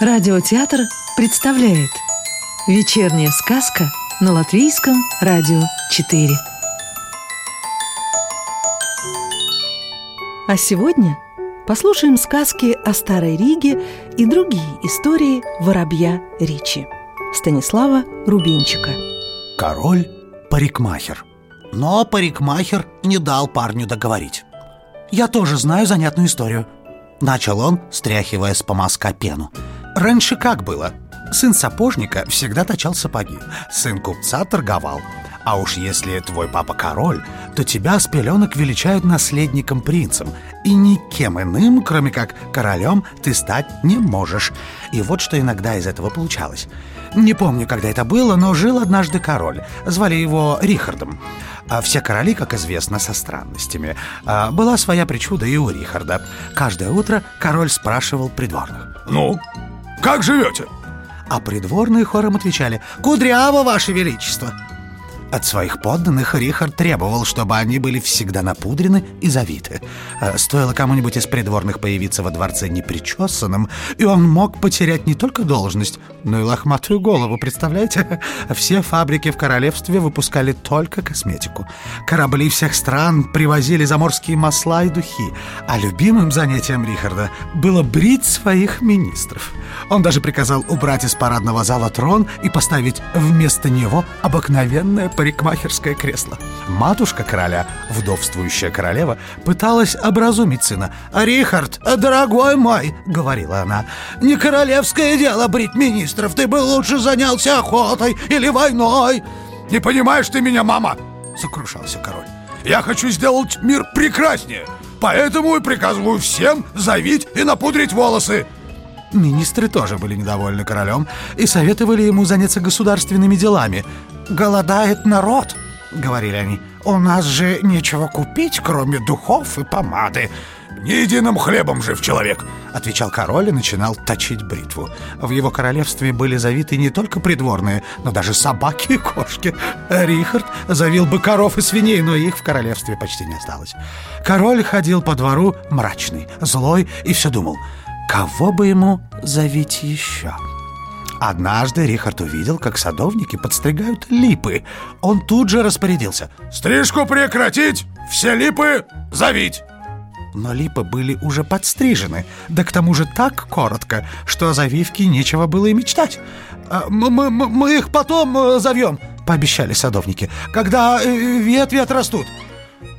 Радиотеатр представляет Вечерняя сказка на Латвийском радио 4 А сегодня послушаем сказки о Старой Риге и другие истории воробья Ричи Станислава Рубинчика. Король-парикмахер Но парикмахер не дал парню договорить. «Я тоже знаю занятную историю», — начал он, стряхивая с помазка пену Раньше как было? Сын сапожника всегда точал сапоги, сын купца торговал. А уж если твой папа король, то тебя с пеленок величают наследником принцем, и никем иным, кроме как королем, ты стать не можешь. И вот что иногда из этого получалось. Не помню, когда это было, но жил однажды король. Звали его Рихардом. А все короли, как известно, со странностями. А была своя причуда и у Рихарда. Каждое утро король спрашивал придворных. «Ну, как живете?» А придворные хором отвечали «Кудряво, ваше величество!» От своих подданных Рихард требовал, чтобы они были всегда напудрены и завиты. Э, стоило кому-нибудь из придворных появиться во дворце непричесанным, и он мог потерять не только должность, но и лохматую голову, представляете? Все фабрики в королевстве выпускали только косметику. Корабли всех стран привозили заморские масла и духи, а любимым занятием Рихарда было брить своих министров. Он даже приказал убрать из парадного зала трон и поставить вместо него обыкновенное парикмахерское кресло. Матушка короля, вдовствующая королева, пыталась образумить сына. «Рихард, дорогой мой!» — говорила она. «Не королевское дело брить министров, ты бы лучше занялся охотой или войной!» «Не понимаешь ты меня, мама!» — сокрушался король. «Я хочу сделать мир прекраснее, поэтому и приказываю всем завить и напудрить волосы!» Министры тоже были недовольны королем и советовали ему заняться государственными делами. «Голодает народ», — говорили они. «У нас же нечего купить, кроме духов и помады». «Не единым хлебом жив человек», — отвечал король и начинал точить бритву. В его королевстве были завиты не только придворные, но даже собаки и кошки. Рихард завил бы коров и свиней, но их в королевстве почти не осталось. Король ходил по двору мрачный, злой и все думал — Кого бы ему завить еще? Однажды Рихард увидел, как садовники подстригают липы. Он тут же распорядился. «Стрижку прекратить! Все липы завить!» Но липы были уже подстрижены, да к тому же так коротко, что о завивке нечего было и мечтать. «А, «Мы, мы, мы их потом э, завьем», — пообещали садовники, «когда э, ветви отрастут».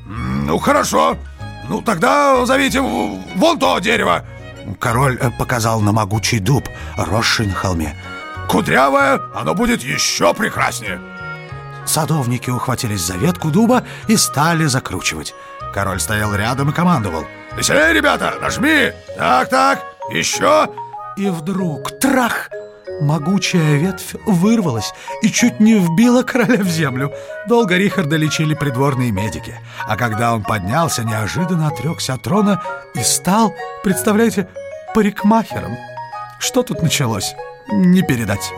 «Ну, хорошо. Ну, тогда зовите вон то дерево», Король э, показал на могучий дуб, росший на холме. «Кудрявое, оно будет еще прекраснее!» Садовники ухватились за ветку дуба и стали закручивать. Король стоял рядом и командовал. «Веселее, ребята, нажми! Так-так, еще!» И вдруг трах! Могучая ветвь вырвалась и чуть не вбила короля в землю. Долго Рихарда лечили придворные медики. А когда он поднялся, неожиданно отрекся от трона и стал, представляете, парикмахером. Что тут началось? Не передать.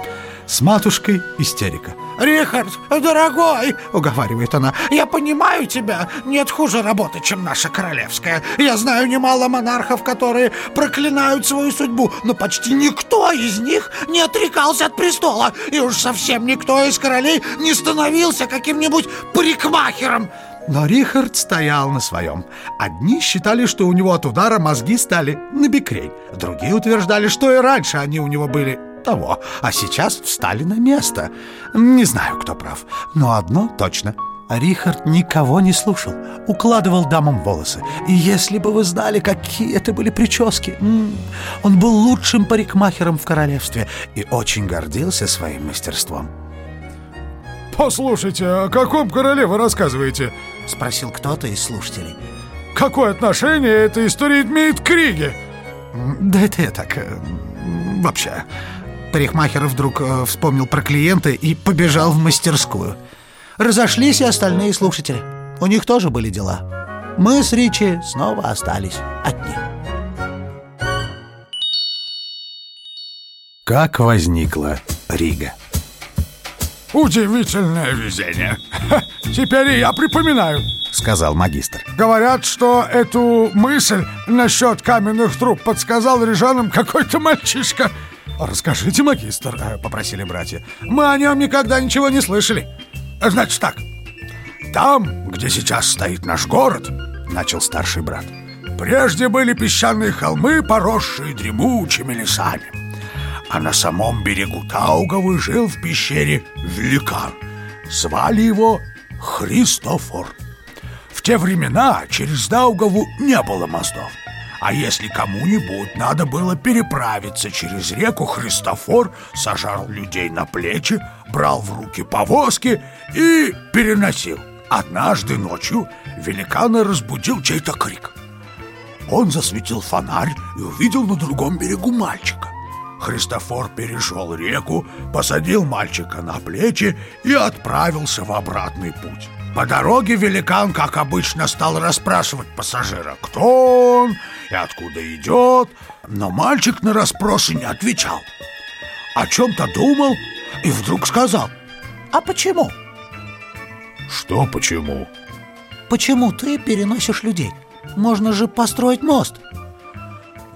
С матушкой истерика. «Рихард, дорогой!» — уговаривает она. «Я понимаю тебя. Нет хуже работы, чем наша королевская. Я знаю немало монархов, которые проклинают свою судьбу, но почти никто из них не отрекался от престола. И уж совсем никто из королей не становился каким-нибудь парикмахером». Но Рихард стоял на своем. Одни считали, что у него от удара мозги стали на бекрень. Другие утверждали, что и раньше они у него были того, а сейчас встали на место. Не знаю, кто прав, но одно точно. Рихард никого не слушал, укладывал дамам волосы. И если бы вы знали, какие это были прически. Он был лучшим парикмахером в королевстве и очень гордился своим мастерством. «Послушайте, о каком короле вы рассказываете?» — спросил кто-то из слушателей. «Какое отношение эта история имеет к Риге?» «Да это я так... Э, вообще...» Парикмахер вдруг э, вспомнил про клиента и побежал в мастерскую. Разошлись и остальные слушатели. У них тоже были дела. Мы с Ричи снова остались одни. Как возникла Рига? Удивительное везение. Ха, теперь и я припоминаю, сказал магистр. Говорят, что эту мысль насчет каменных труб подсказал рижанам какой-то мальчишка. «Расскажите, магистр», э, — попросили братья. «Мы о нем никогда ничего не слышали». «Значит так, там, где сейчас стоит наш город», — начал старший брат, «прежде были песчаные холмы, поросшие дремучими лесами. А на самом берегу Тауговы жил в пещере великан. Звали его Христофор. В те времена через Даугаву не было мостов. А если кому-нибудь надо было переправиться через реку, Христофор сажал людей на плечи, брал в руки повозки и переносил. Однажды ночью великана разбудил чей-то крик. Он засветил фонарь и увидел на другом берегу мальчика. Христофор перешел реку, посадил мальчика на плечи и отправился в обратный путь. По дороге великан, как обычно, стал расспрашивать пассажира, кто он и откуда идет, но мальчик на расспросы не отвечал. О чем-то думал и вдруг сказал, «А почему?» «Что почему?» «Почему ты переносишь людей? Можно же построить мост!»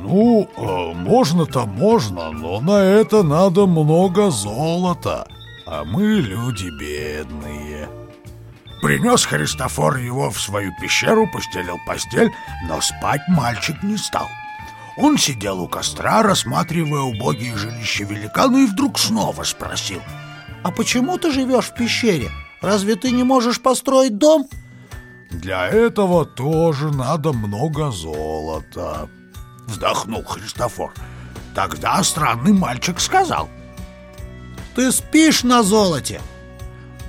«Ну, э, можно-то можно, но на это надо много золота, а мы люди бедные». Принес Христофор его в свою пещеру, постелил постель, но спать мальчик не стал. Он сидел у костра, рассматривая убогие жилища великана, и вдруг снова спросил. «А почему ты живешь в пещере? Разве ты не можешь построить дом?» «Для этого тоже надо много золота», — вздохнул Христофор. Тогда странный мальчик сказал. «Ты спишь на золоте?»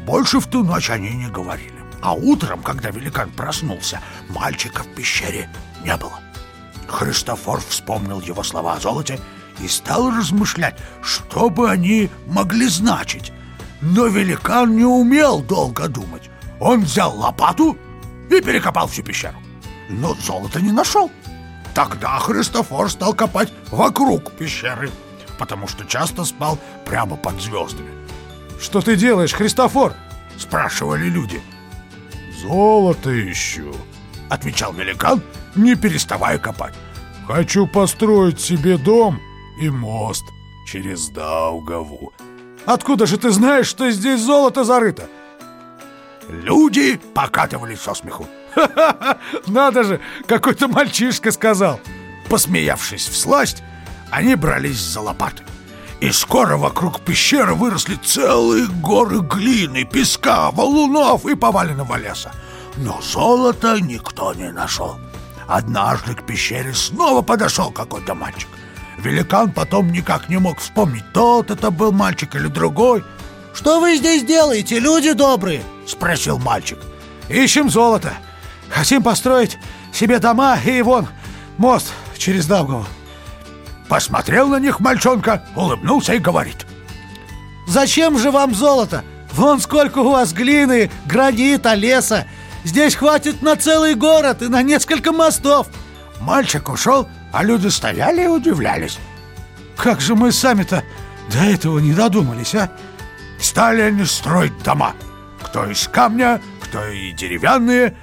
Больше в ту ночь они не говорили. А утром, когда великан проснулся, мальчика в пещере не было. Христофор вспомнил его слова о золоте и стал размышлять, что бы они могли значить. Но великан не умел долго думать. Он взял лопату и перекопал всю пещеру. Но золота не нашел. Тогда Христофор стал копать вокруг пещеры, потому что часто спал прямо под звездами. «Что ты делаешь, Христофор?» — спрашивали люди. «Золото ищу», — отвечал великан, не переставая копать. «Хочу построить себе дом и мост через Даугаву». «Откуда же ты знаешь, что здесь золото зарыто?» Люди покатывались со смеху. «Ха-ха-ха! Надо же, какой-то мальчишка сказал!» Посмеявшись в сласть, они брались за лопаты. И скоро вокруг пещеры выросли целые горы глины, песка, валунов и поваленного леса. Но золота никто не нашел. Однажды к пещере снова подошел какой-то мальчик. Великан потом никак не мог вспомнить, тот это был мальчик или другой. «Что вы здесь делаете, люди добрые?» — спросил мальчик. «Ищем золото. Хотим построить себе дома и вон мост через Даугаву. Посмотрел на них мальчонка, улыбнулся и говорит. «Зачем же вам золото? Вон сколько у вас глины, гранита, леса. Здесь хватит на целый город и на несколько мостов». Мальчик ушел, а люди стояли и удивлялись. «Как же мы сами-то до этого не додумались, а?» Стали они строить дома. Кто из камня, кто и деревянные.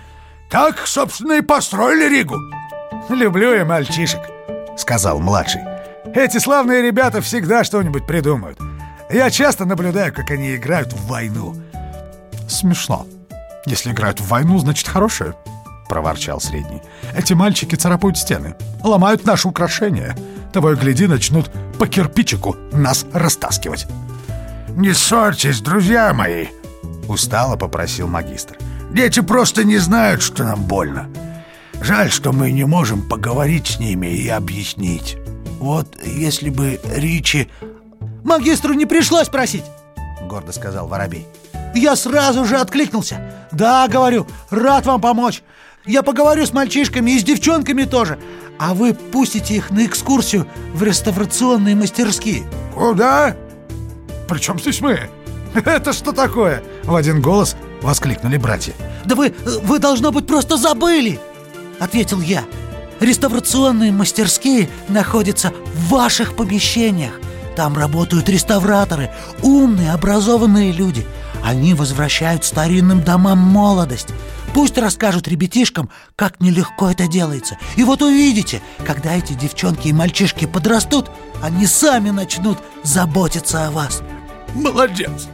Так, собственно, и построили Ригу. «Люблю я мальчишек», — сказал младший. Эти славные ребята всегда что-нибудь придумают. Я часто наблюдаю, как они играют в войну. Смешно. Если играют в войну, значит хорошие, проворчал средний. Эти мальчики царапают стены, ломают наши украшения. Того и гляди, начнут по кирпичику нас растаскивать. Не ссорьтесь, друзья мои, устало попросил магистр. Дети просто не знают, что нам больно. Жаль, что мы не можем поговорить с ними и объяснить. Вот если бы Ричи... Магистру не пришлось просить, гордо сказал Воробей. Я сразу же откликнулся. Да, говорю, рад вам помочь. Я поговорю с мальчишками и с девчонками тоже. А вы пустите их на экскурсию в реставрационные мастерские. Куда? Причем здесь мы? Это что такое? В один голос воскликнули братья. Да вы, вы должно быть просто забыли, ответил я. Реставрационные мастерские находятся в ваших помещениях. Там работают реставраторы, умные, образованные люди. Они возвращают старинным домам молодость. Пусть расскажут ребятишкам, как нелегко это делается. И вот увидите, когда эти девчонки и мальчишки подрастут, они сами начнут заботиться о вас. Молодец!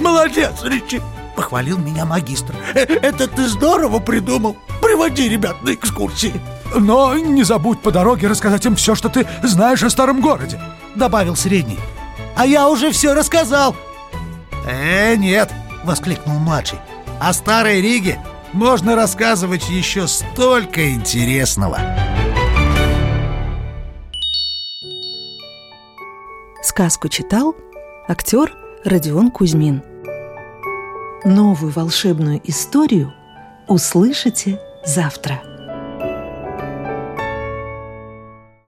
Молодец, Ричи! Похвалил меня магистр. Э, это ты здорово придумал. Приводи ребят на экскурсии. Но не забудь по дороге рассказать им все, что ты знаешь о старом городе Добавил средний А я уже все рассказал Э, нет, воскликнул младший О старой Риге можно рассказывать еще столько интересного Сказку читал актер Родион Кузьмин Новую волшебную историю услышите завтра.